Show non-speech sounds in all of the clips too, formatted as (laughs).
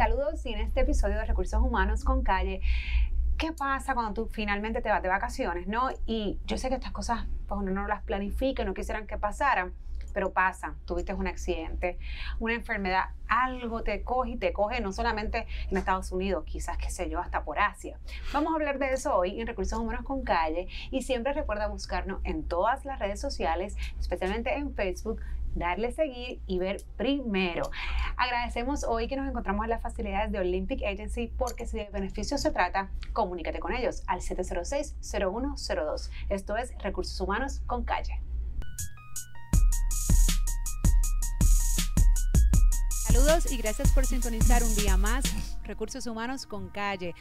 Saludos y en este episodio de Recursos Humanos con Calle. ¿Qué pasa cuando tú finalmente te vas de vacaciones, no? Y yo sé que estas cosas, pues uno no las planifica, no quisieran que pasaran, pero pasan. Tuviste un accidente, una enfermedad, algo te coge y te coge no solamente en Estados Unidos, quizás, qué sé yo, hasta por Asia. Vamos a hablar de eso hoy en Recursos Humanos con Calle y siempre recuerda buscarnos en todas las redes sociales, especialmente en Facebook, darle seguir y ver primero. Agradecemos hoy que nos encontramos en las facilidades de Olympic Agency porque si de beneficios se trata, comunícate con ellos al 706-0102. Esto es Recursos Humanos con Calle. Saludos y gracias por sintonizar un día más Recursos Humanos con Calle.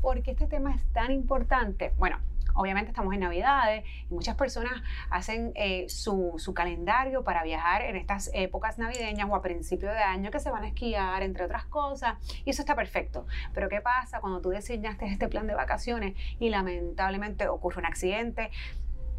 ¿Por qué este tema es tan importante? Bueno, obviamente estamos en Navidades y muchas personas hacen eh, su, su, calendario para viajar en estas épocas navideñas o a principio de año que se van a esquiar, entre otras cosas, y eso está perfecto. Pero ¿qué pasa cuando tú diseñaste este plan de vacaciones y lamentablemente ocurre un accidente?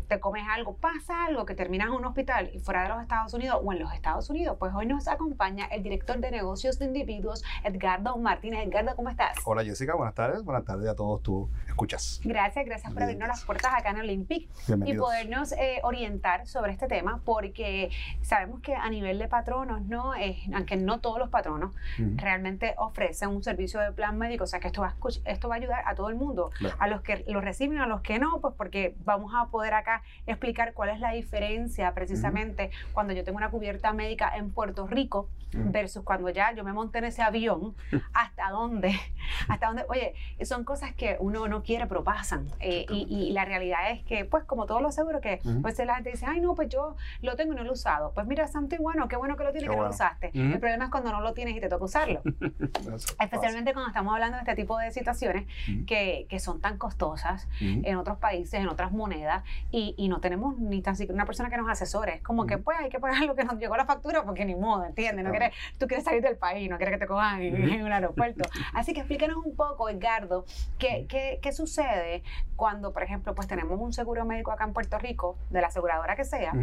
Te comes algo, pasa algo, que terminas en un hospital y fuera de los Estados Unidos o en los Estados Unidos, pues hoy nos acompaña el director de negocios de individuos, Edgardo Martínez. Edgardo, ¿cómo estás? Hola Jessica, buenas tardes. Buenas tardes a todos tú escuchas. Gracias, gracias por abrirnos las puertas acá en Olympic y podernos eh, orientar sobre este tema, porque sabemos que a nivel de patronos, ¿no? aunque no todos los patronos realmente ofrecen un servicio de plan médico, o sea que esto va a, esto va a ayudar a todo el mundo, a los que lo reciben, a los que no, pues porque vamos a poder acá explicar cuál es la diferencia precisamente cuando yo tengo una cubierta médica en Puerto Rico versus cuando ya yo me monté en ese avión, (laughs) hasta dónde, hasta dónde, oye, son cosas que uno no quiere, pero pasan. Eh, y, la realidad es que, pues como todos los seguros, que pues la gente dice, ay, no, pues yo lo tengo y no lo he usado. Pues mira, santo y bueno, qué bueno que lo tienes y que no lo usaste. El problema es cuando no lo tienes y te toca usarlo. (laughs) Especialmente cuando estamos hablando de este tipo de situaciones que, que, son tan costosas en otros países, en otras monedas, y, y no tenemos ni tan siquiera una persona que nos asesore. Es como que pues hay que pagar lo que nos llegó la factura porque ni modo, ¿entiendes? No quieres, tú quieres salir del país, no quieres que te cojan en, un aeropuerto. (laughs) Así que explícanos un poco, Edgardo, ¿qué, qué, qué, sucede cuando, por ejemplo, pues tenemos un seguro médico acá en Puerto Rico, de la aseguradora que sea,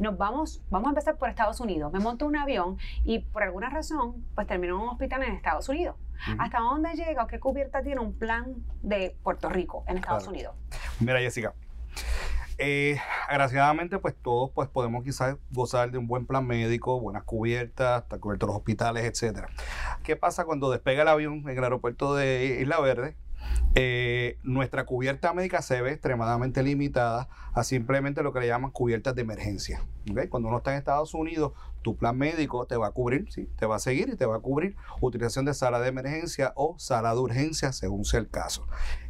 nos vamos, vamos a empezar por Estados Unidos. Me monto un avión y por alguna razón, pues termino en un hospital en Estados Unidos. ¿Hasta dónde llega o qué cubierta tiene un plan de Puerto Rico en Estados Unidos? Mira, Jessica, eh, agraciadamente, pues todos pues, podemos quizás gozar de un buen plan médico, buenas cubiertas, estar cubiertos los hospitales, etcétera. ¿Qué pasa cuando despega el avión en el aeropuerto de Isla Verde? Eh, nuestra cubierta médica se ve extremadamente limitada a simplemente lo que le llaman cubiertas de emergencia. Cuando uno está en Estados Unidos, tu plan médico te va a cubrir, ¿sí? te va a seguir y te va a cubrir utilización de sala de emergencia o sala de urgencia según sea el caso.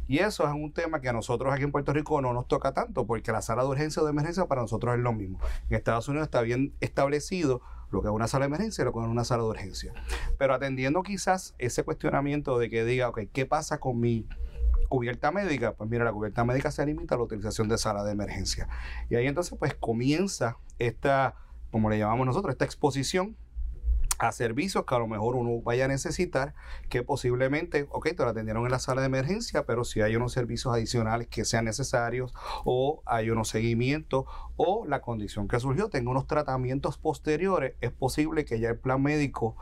Y eso es un tema que a nosotros aquí en Puerto Rico no nos toca tanto porque la sala de urgencia o de emergencia para nosotros es lo mismo. En Estados Unidos está bien establecido lo que es una sala de emergencia y lo que es una sala de urgencia. Pero atendiendo quizás ese cuestionamiento de que diga, ok, ¿qué pasa con mi cubierta médica? Pues mira, la cubierta médica se limita a la utilización de sala de emergencia. Y ahí entonces pues comienza esta, como le llamamos nosotros, esta exposición a servicios que a lo mejor uno vaya a necesitar, que posiblemente, ok, te lo atendieron en la sala de emergencia, pero si hay unos servicios adicionales que sean necesarios o hay unos seguimientos o la condición que surgió tenga unos tratamientos posteriores, es posible que ya el plan médico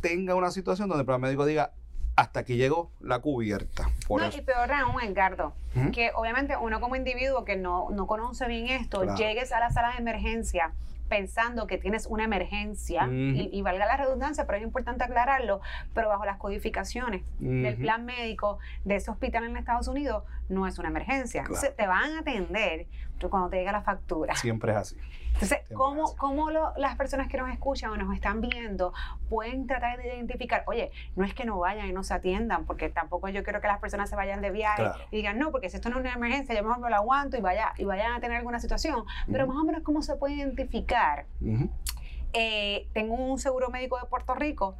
tenga una situación donde el plan médico diga, hasta aquí llegó la cubierta. no, y peor aún, Edgardo, que obviamente uno como individuo que no, no conoce bien esto, llegues a la sala de emergencia pensando que tienes una emergencia, y, valga la redundancia, pero es importante aclararlo, pero bajo las codificaciones del plan médico de ese hospital en Estados Unidos, no es una emergencia. Entonces, te van a atender cuando te llega la factura. Siempre es así. Entonces, ¿cómo, cómo las personas que nos escuchan o nos están viendo pueden tratar de identificar, oye, no es que no vayan y no se atiendan, porque tampoco yo quiero que las personas se vayan de viaje y digan, no, porque si esto no es una emergencia, yo mejor me lo aguanto y, vaya, y vayan a tener alguna situación. Pero más o menos, ¿cómo se puede identificar? Eh, tengo un seguro médico de Puerto Rico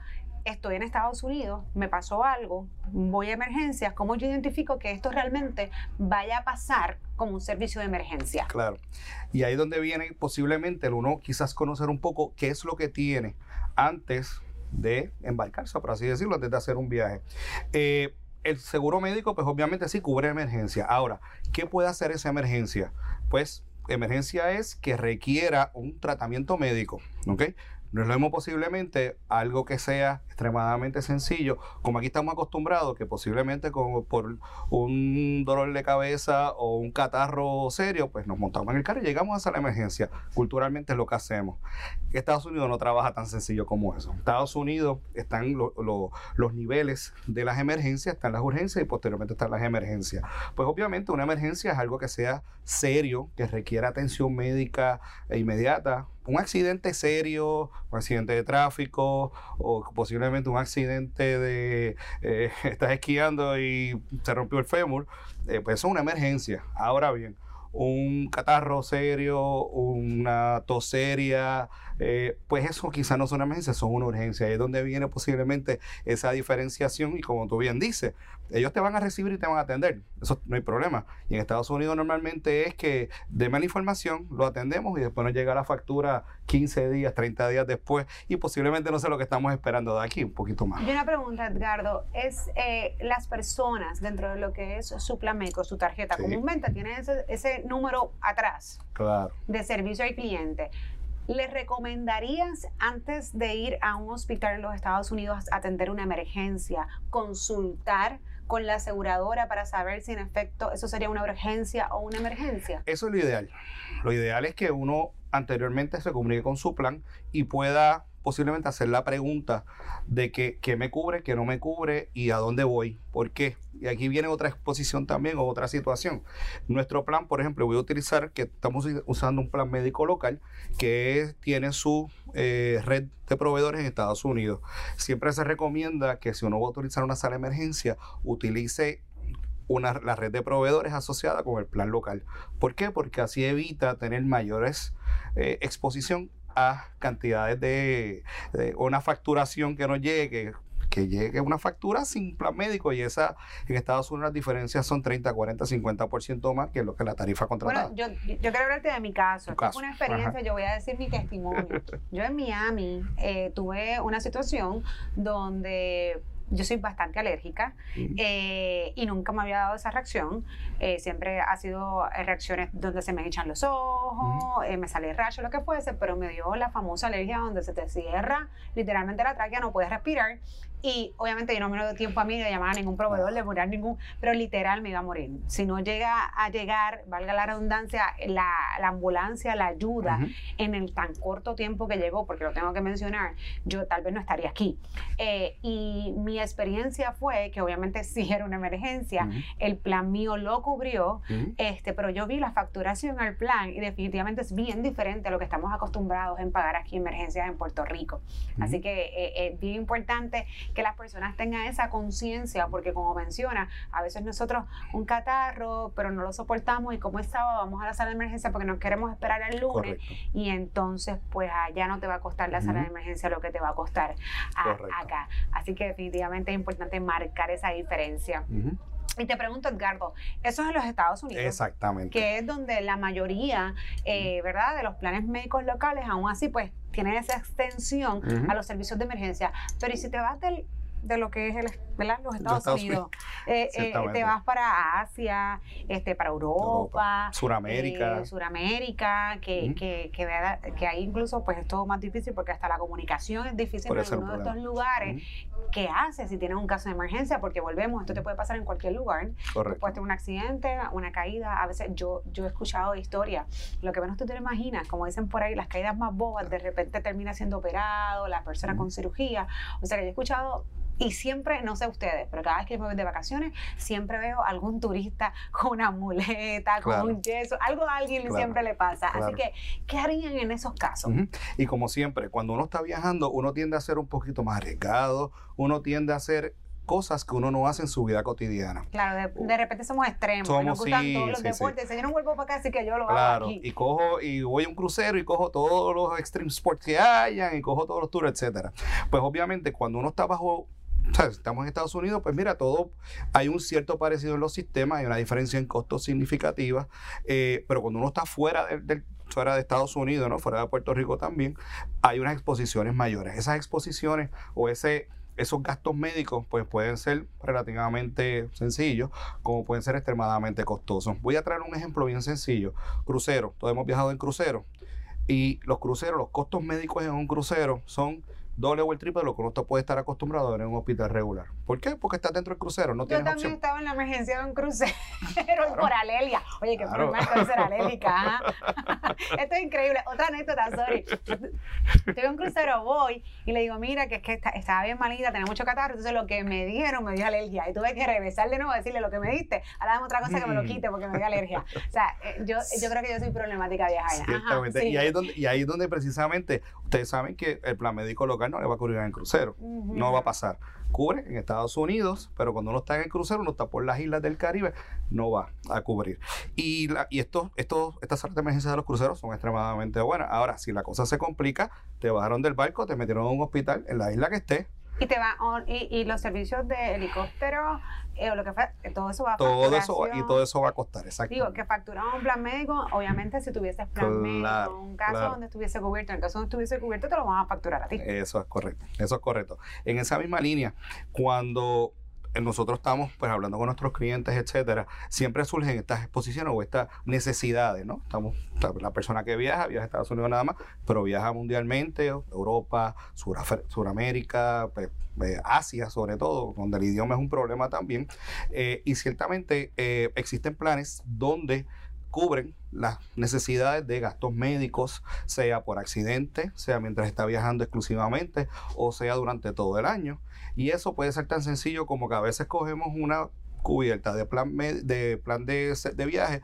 estoy en Estados Unidos, me pasó algo, voy a emergencias, ¿cómo yo identifico que esto realmente vaya a pasar como un servicio de emergencia? Claro. Y ahí donde viene posiblemente el uno quizás conocer un poco qué es lo que tiene antes de embarcarse, por así decirlo, antes de hacer un viaje. Eh, el seguro médico, pues obviamente sí cubre emergencia. Ahora, ¿qué puede hacer esa emergencia? Pues emergencia es que requiera un tratamiento médico, ¿ok? No lo mismo posiblemente algo que sea extremadamente sencillo, como aquí estamos acostumbrados, que posiblemente con, por un dolor de cabeza o un catarro serio, pues nos montamos en el carro y llegamos a la emergencia. Culturalmente es lo que hacemos. Estados Unidos no trabaja tan sencillo como eso. Estados Unidos están los niveles de las emergencias, están las urgencias y posteriormente están las emergencias. Pues obviamente una emergencia es algo que sea serio, que requiera atención médica e inmediata, un accidente serio, un accidente de tráfico o posiblemente un accidente de eh, (laughs) estás esquiando y se rompió el fémur, eh, pues eso es una emergencia. Ahora bien, un catarro serio, una tos seria, eh, pues eso quizás no son una emergencia, son una urgencia. Ahí es donde viene posiblemente esa diferenciación y como tú bien dices, ellos te van a recibir y te van a atender, eso no hay problema. Y en Estados Unidos normalmente es que deme la información, lo atendemos y después nos llega la factura 15 días, 30 días después y posiblemente no sé lo que estamos esperando de aquí, un poquito más. Y una pregunta, Edgardo, es eh, las personas dentro de lo que es su plan médico, su tarjeta, comúnmente tienen ese, ese número atrás claro. de servicio al cliente. ¿Le recomendarías antes de ir a un hospital en los Estados Unidos a atender una emergencia, consultar con la aseguradora para saber si en efecto eso sería una urgencia o una emergencia? Eso es lo ideal. Lo ideal es que uno anteriormente se comunique con su plan y pueda posiblemente hacer la pregunta de que, qué me cubre, qué no me cubre y a dónde voy. ¿Por qué? Y aquí viene otra exposición también o otra situación. Nuestro plan, por ejemplo, voy a utilizar que estamos usando un plan médico local que tiene su eh, red de proveedores en Estados Unidos. Siempre se recomienda que si uno va a utilizar una sala de emergencia, utilice una, la red de proveedores asociada con el plan local. ¿Por qué? Porque así evita tener mayores eh, exposición cantidades de, una facturación que nos llegue, que llegue una factura sin plan médico y esa en Estados Unidos las diferencias son 30, 40, 50% más que lo que la tarifa contratada. Bueno, yo, yo quiero hablarte de mi caso. Es una experiencia, yo voy a decir mi testimonio. (laughs) yo en Miami eh, tuve una situación donde yo soy bastante alérgica eh, y nunca me había dado esa reacción. Eh, siempre ha sido reacciones donde se me echan los ojos, eh, me sale rayo, lo que fuese, pero me dio la famosa alergia donde se te cierra literalmente la tráquea, no puedes respirar y obviamente yo no me dio tiempo a mí de llamar a ningún proveedor, de morir ningún, pero literal me iba a morir. Si no llega a llegar, valga la redundancia, la, la ambulancia, la ayuda en el tan corto tiempo que llegó, porque lo tengo que mencionar, yo tal vez no estaría aquí. Eh, y mi experiencia fue que obviamente (laughs) sí era una emergencia, el plan mío lo cubrió, este, pero yo vi la facturación al plan y definitivamente es bien diferente a lo que estamos acostumbrados en pagar aquí emergencias en Puerto Rico. Así que eh, es bien importante que las personas tengan esa conciencia, porque como menciona, a veces nosotros un catarro, pero no lo soportamos y como es sábado vamos a la sala de emergencia porque nos queremos esperar el lunes y entonces pues allá no te va a costar la sala de emergencia lo que te va a costar acá. Así que definitivamente es importante marcar esa diferencia. Y te pregunto, Edgardo, eso es en los Estados Unidos. Exactamente. Que es donde la mayoría, eh, ¿verdad?, de los planes médicos locales, aún así, pues, tienen esa extensión a los servicios de emergencia. Pero ¿y si te vas del de lo que es el, los Estados, Unidos. (laughs) Eh, eh, te vas para Asia, este, para Europa, Suramérica. Eh, Suramérica, que, que, que, que, ahí incluso pues es todo más difícil porque hasta la comunicación es difícil en uno de estos lugares. ¿Qué haces si tienes un caso de emergencia? Porque volvemos, esto te puede pasar en cualquier lugar. Correcto. Puedes tener un accidente, una caída. A veces yo, yo he escuchado historias, lo que menos tú te lo imaginas, como dicen por ahí, las caídas más bobas, de repente termina siendo operado, la persona con cirugía. O sea que yo he escuchado y siempre, no sé ustedes, pero cada vez que me voy de vacaciones, siempre veo algún turista (laughs) con una muleta, con un yeso, algo a alguien siempre le pasa. Así que, ¿qué harían en esos casos? Y como siempre, cuando uno está viajando, uno tiende a ser un poquito más arriesgado, uno tiende a hacer cosas que uno no hace en su vida cotidiana. Claro, de, repente somos extremos, somos, nos gustan todos los deportes. yo no vuelvo para acá, así que yo lo hago aquí. Y cojo, y voy a un crucero y cojo todos los extreme sports que hayan y cojo todos los tours, etcétera. Pues obviamente cuando uno está bajo estamos en Estados Unidos, pues mira, todo, hay un cierto parecido en los sistemas, hay una diferencia en costos significativa, eh, pero cuando uno está fuera del, fuera de Estados Unidos, ¿no? fuera de Puerto Rico también, hay unas exposiciones mayores. Esas exposiciones o ese esos gastos médicos pues pueden ser relativamente sencillos como pueden ser extremadamente costosos. Voy a traer un ejemplo bien sencillo. Crucero, todos hemos viajado en crucero. Y los cruceros, los costos médicos en un crucero son doble o el triple de lo que uno puede estar acostumbrado a ver en un hospital regular. ¿Por qué? Porque estás dentro del crucero, no Yo también estaba en la emergencia de un crucero por alelia. Oye, qué claro. problema ser alérgica. Esto es increíble. Otra anécdota, sorry. Estoy en un crucero, voy y le digo, mira, que es que estaba bien malita, tenía mucho catarro, entonces lo que me dijeron me dio alergia. Y tuve que regresar de nuevo a decirle lo que me diste. Ahora dame otra cosa que me lo mm. quite porque me dio alergia. O sea, eh, yo, yo creo que yo soy problemática viajar. y, ahí es donde, y ahí es donde precisamente ustedes saben que el plan médico local no le va a cubrir en el crucero. No va a pasar. Cubre en Estados Unidos, pero cuando uno está en el crucero, uno está por las islas del Caribe, no va a cubrir. Y, la, y esto, esto, estas salas de emergencia de los cruceros son extremadamente buenas. Ahora, si la cosa se complica, te bajaron del barco, te metieron a un hospital en la isla que esté, y te va y, y, los servicios de helicóptero eh, o lo que fue, eh, todo eso va a todo eso Y todo eso va a costar, exacto. Digo, que facturamos un plan médico, obviamente si tuvieses plan médico, un caso donde estuviese cubierto, en el caso donde estuviese cubierto, te lo van a facturar a ti. Eso es correcto, eso es correcto. En esa misma línea, cuando nosotros estamos pues hablando con nuestros clientes, etcétera, siempre surgen estas exposiciones o estas necesidades, ¿no? Estamos, la persona que viaja, viaja a Estados Unidos nada más, pero viaja mundialmente, Europa, Suramérica, pues, eh, Asia sobre todo, donde el idioma es un problema también. Eh, y ciertamente eh, existen planes donde cubren las necesidades de gastos médicos, sea por accidente, sea mientras está viajando exclusivamente o sea durante todo el año. Y eso puede ser tan sencillo como que a veces cogemos una cubierta de plan, de, plan de, de, viaje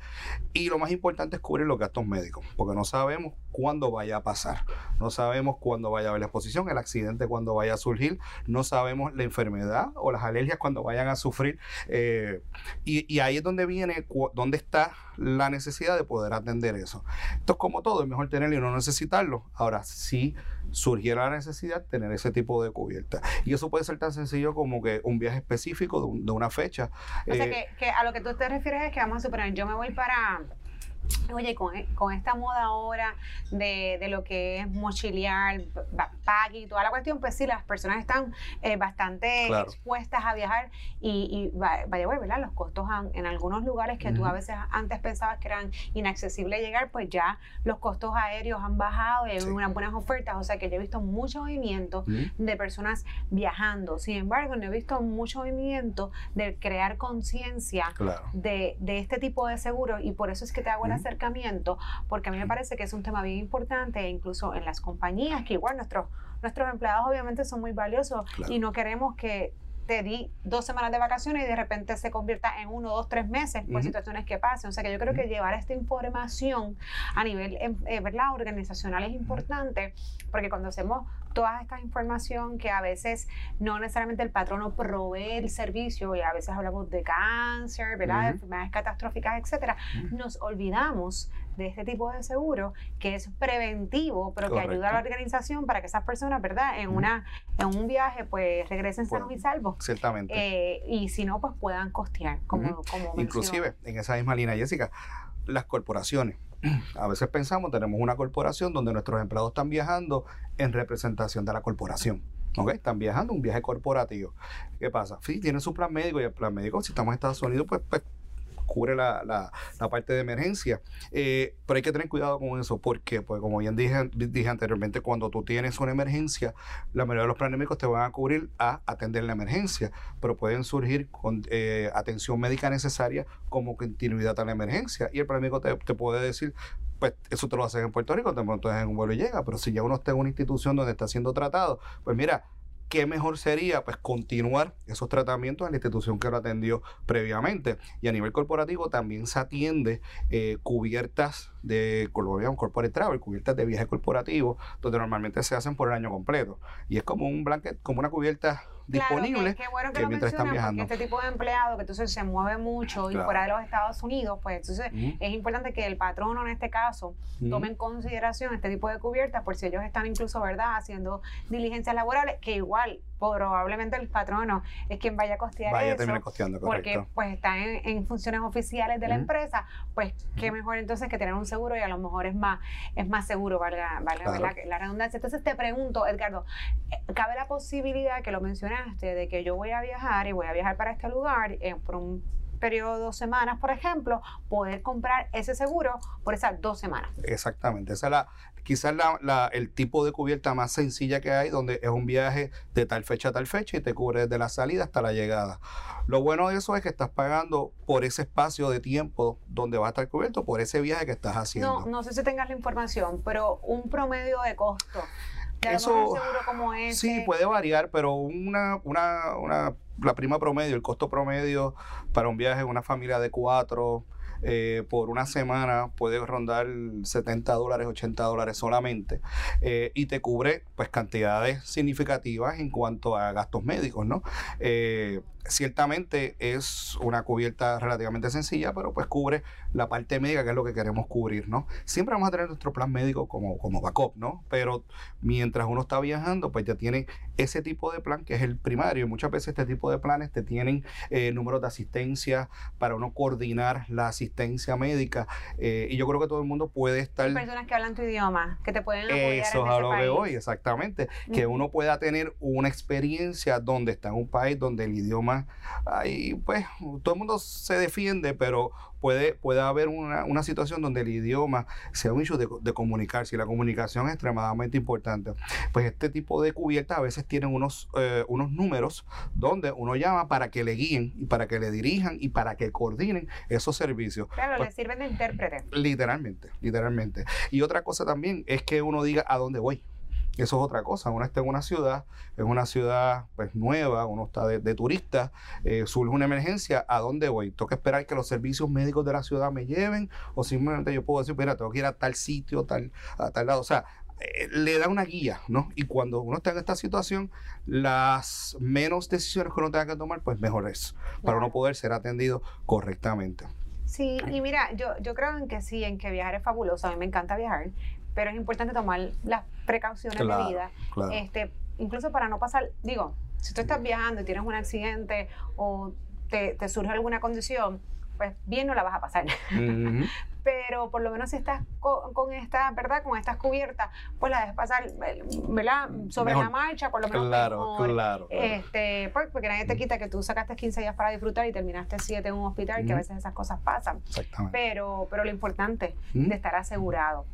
y lo más importante es cubrir los gastos médicos, porque no sabemos cuándo vaya a pasar, no sabemos cuándo vaya a haber la exposición, el accidente cuándo vaya a surgir, no sabemos la enfermedad o las alergias cuando vayan a sufrir eh, y, ahí es donde viene, donde está la necesidad de poder atender eso. Esto es como todo, es mejor tenerlo y no necesitarlo. Ahora, sí surgiera la necesidad tener ese tipo de cubierta. Y eso puede ser tan sencillo como que un viaje específico de, una fecha. O sea, eh, que, a lo que tú te refieres es que vamos a suponer, yo me voy para Oye, con, con, esta moda ahora de, de, lo que es mochilear, backpack y toda la cuestión, pues sí, las personas están eh, bastante expuestas a viajar y, y vaya, ¿verdad? Los costos en algunos lugares que tú a veces antes pensabas que eran inaccesibles llegar, pues ya los costos aéreos han bajado y hay unas buenas ofertas. O sea que yo he visto mucho movimiento de personas viajando. Sin embargo, no he visto mucho movimiento de crear conciencia de, de, este tipo de seguros y por eso es que te hago la acercamiento, porque a mí me parece que es un tema bien importante, e incluso en las compañías, que igual nuestros, nuestros empleados obviamente son muy valiosos y no queremos que te di dos semanas de vacaciones y de repente se convierta en uno, dos, tres meses por situaciones que pasen. O sea que yo creo que llevar esta información a nivel em, eh, ¿verdad? organizacional es importante porque cuando hacemos toda esta información que a veces no necesariamente el patrono provee el servicio y a veces hablamos de cáncer, ¿verdad? enfermedades catastróficas, etcétera, nos olvidamos de este tipo de seguro que es preventivo, pero que ayuda a la organización para que esas personas, ¿verdad? En una en un viaje pues regresen sanos y salvos. Ciertamente. Eh, y si no, pues puedan costear, como, como Inclusive, en esa misma línea, Jessica, las corporaciones (clears throat) a veces pensamos, tenemos una corporación donde nuestros empleados están viajando en representación de la corporación. ¿ok? Están viajando un viaje corporativo. ¿Qué pasa? Sí, tienen su plan médico y el plan médico, si estamos en Estados Unidos, pues, pues cubre la, la, la parte de emergencia. Eh, pero hay que tener cuidado con eso. ¿Por qué? Pues como bien dije, dije anteriormente, cuando tú tienes una emergencia, la mayoría de los planes te van a cubrir a atender la emergencia, pero pueden surgir con eh, atención médica necesaria como continuidad a la emergencia. Y el plan médico te, te puede decir, pues eso te lo haces en Puerto Rico, te montas en un vuelo y llega, pero si ya uno está en una institución donde está siendo tratado, pues mira, qué mejor sería pues continuar esos tratamientos en la institución que lo atendió previamente. Y a nivel corporativo también se atiende eh, cubiertas de corporate travel, cubiertas de viaje corporativo, donde normalmente se hacen por el año completo. Y es como un blanket, como una cubierta disponible qué bueno que, mientras están viajando. Porque este tipo de empleado que entonces se mueve mucho y fuera de los Estados Unidos, pues entonces es importante que el patrono en este caso tome en consideración este tipo de cubiertas por si ellos están incluso, ¿verdad?, haciendo diligencias laborales, que igual probablemente el patrono es quien vaya a costear vaya eso. costeando, porque pues está en, funciones oficiales de la empresa, pues qué mejor entonces que tener un seguro y a lo mejor es más, es más seguro, valga, la, redundancia. Entonces te pregunto, Edgardo, eh, ¿cabe la posibilidad que lo mencionaste de que yo voy a viajar y voy a viajar para este lugar eh, por un periodo de dos semanas, por ejemplo, poder comprar ese seguro por esas dos semanas. Exactamente, esa es la, quizás la, el tipo de cubierta más sencilla que hay, donde es un viaje de tal fecha a tal fecha y te cubre desde la salida hasta la llegada. Lo bueno de eso es que estás pagando por ese espacio de tiempo donde va a estar cubierto, por ese viaje que estás haciendo. No, no sé si tengas la información, pero un promedio de costo. De eso, seguro como ese. Sí, puede variar, pero una, una, una, la prima promedio, el costo promedio para un viaje en una familia de cuatro, eh, por una semana puede rondar 70 dólares, 80 dólares solamente eh, y te cubre pues cantidades significativas en cuanto a gastos médicos, ¿no? Eh, ciertamente es una cubierta relativamente sencilla, pero pues cubre la parte médica, que es lo que queremos cubrir, ¿no? Siempre vamos a tener nuestro plan médico como, como backup, ¿no? Pero mientras uno está viajando, pues ya tiene ese tipo de plan que es el primario. Muchas veces este tipo de planes te tienen eh, números de asistencia para uno coordinar la asistencia médica. Eh, y yo creo que todo el mundo puede estar... Hay personas que hablan tu idioma, que te pueden apoyar Eso es a lo que voy, exactamente. Que uno pueda tener una experiencia donde está en un país donde el idioma ahí pues todo el mundo se defiende, pero puede, puede haber una, situación donde el idioma sea un hecho de, de, comunicarse y la comunicación es extremadamente importante. Pues este tipo de cubiertas a veces tienen unos, eh, unos números donde uno llama para que le guíen y para que le dirijan y para que coordinen esos servicios. Claro, pues le sirven de intérprete. Literalmente, literalmente. Y otra cosa también es que uno diga a dónde voy. Eso es otra cosa. Uno está en una ciudad, es una ciudad pues nueva, uno está de, turista, eh, surge una emergencia, ¿a dónde voy? ¿Tengo que esperar que los servicios médicos de la ciudad me lleven? ¿O simplemente yo puedo decir, mira, tengo que ir a tal sitio, tal, a tal lado? O sea, eh, le da una guía, ¿no? Y cuando uno está en esta situación, las menos decisiones que uno tenga que tomar, pues mejor es, para uno poder ser atendido correctamente. Sí, y mira, yo, yo creo en que sí, en que viajar es fabuloso, a mí me encanta viajar, pero es importante tomar las precauciones de vida, este, incluso para no pasar, digo, si tú estás viajando y tienes un accidente o te, te surge alguna condición, pues bien no la vas a pasar. (laughs) pero por lo menos si estás con, esta, ¿verdad? Con estas cubiertas, pues la dejes pasar, ¿verdad? Sobre la marcha, por lo menos claro, Claro, Este, pues, porque nadie te quita que tú sacaste 15 días para disfrutar y terminaste 7 en un hospital, que a veces esas cosas pasan. Exactamente. Pero, pero lo importante es de estar asegurado.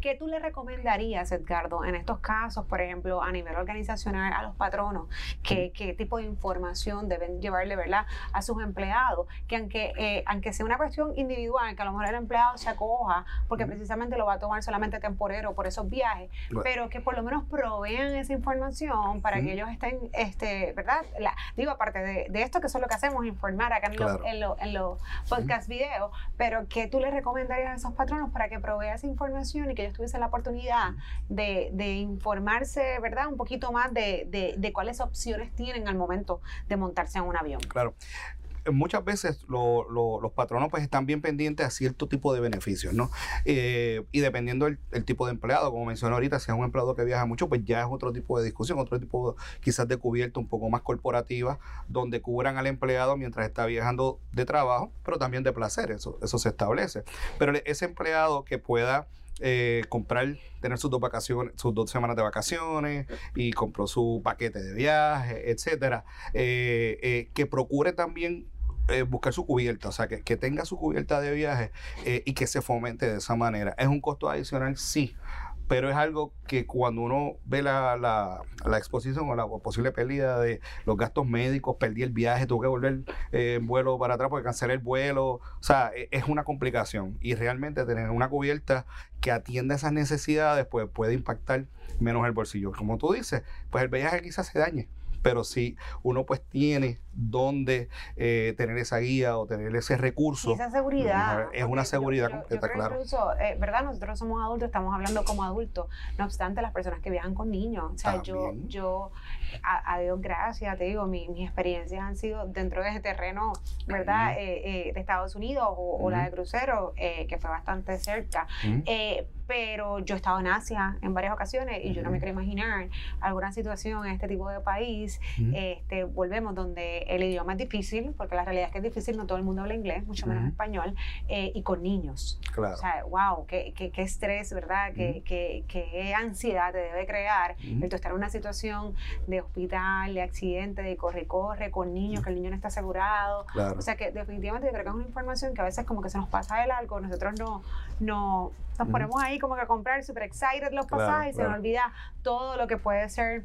¿Qué tú le recomendarías, Edgardo, en estos casos, por ejemplo, a nivel organizacional, a los patronos? ¿Qué, qué tipo de información deben llevarle, ¿verdad? A sus empleados, que aunque, eh, aunque sea una cuestión individual, que a lo mejor empleado se acoja, porque precisamente lo va a tomar solamente temporero por esos viajes, pero que por lo menos provean esa información para que ellos estén, este, ¿verdad? La, digo, aparte de, esto, que eso es lo que hacemos, informar acá en los, en los, podcast videos, pero que tú les recomendarías a esos patronos para que provea esa información y que ellos tuviesen la oportunidad de, de informarse, ¿verdad? Un poquito más de, de, de cuáles opciones tienen al momento de montarse en un avión. Claro muchas veces los patronos pues están bien pendientes a cierto tipo de beneficios, ¿no? Eh, y dependiendo del tipo de empleado, como mencioné ahorita, si es un empleado que viaja mucho, pues ya es otro tipo de discusión, otro tipo quizás de cubierta un poco más corporativa, donde cubran al empleado mientras está viajando de trabajo, pero también de placer, eso, eso se establece. Pero ese empleado que pueda eh, comprar, tener sus dos vacaciones, sus dos semanas de vacaciones y compró su paquete de viaje, etcétera, eh, que procure también eh, buscar su cubierta, o sea, que, tenga su cubierta de viaje eh, y que se fomente de esa manera. ¿Es un costo adicional? Sí, pero es algo que cuando uno ve la, la, exposición o la posible pérdida de los gastos médicos, perdí el viaje, tuve que volver eh, en vuelo para atrás porque cancelé el vuelo, o sea, e, es una complicación y realmente tener una cubierta que atienda esas necesidades pues puede impactar menos el bolsillo. Como tú dices, pues el viaje quizás se dañe pero si uno pues tiene donde eh, tener esa guía o tener ese recurso. esa seguridad. Es una seguridad completa, claro. Incluso, eh, ¿verdad? Nosotros somos adultos, estamos hablando como adultos. No obstante, las personas que viajan con niños. O sea, yo, yo a, Dios gracias, te digo, mis experiencias han sido dentro de ese terreno, ¿verdad? Eh, de Estados Unidos o, la de crucero, que fue bastante cerca pero yo he estado en Asia en varias ocasiones y yo no me quiero imaginar alguna situación en este tipo de país. este, volvemos donde el idioma es difícil, porque la realidad es que es difícil, no todo el mundo habla inglés, mucho menos español, eh, y con niños. Claro. O sea, wow, qué, qué, qué estrés, ¿verdad? Qué, qué, qué, ansiedad te debe crear el estar en una situación de hospital, de accidente, de corre-corre, con niños, que el niño no está asegurado. Claro. O sea, que definitivamente yo creo que es una información que a veces como que se nos pasa de largo, nosotros no, no nos ponemos ahí como que a comprar super excited los pasajes y se nos olvida todo lo que puede ser,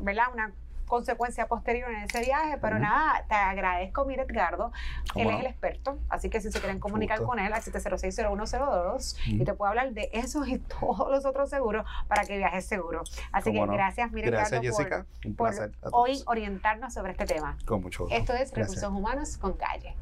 ¿verdad? Una consecuencia posterior en ese viaje, pero nada, te agradezco, mire Edgardo, él es el experto, así que si se quieren comunicar con él al 706-0102 y te puedo hablar de esos y todos los otros seguros para que viajes seguro. Así que gracias, mire gracias, Jessica. por, hoy orientarnos sobre este tema. Con mucho gusto. Esto es Recursos Humanos con Calle.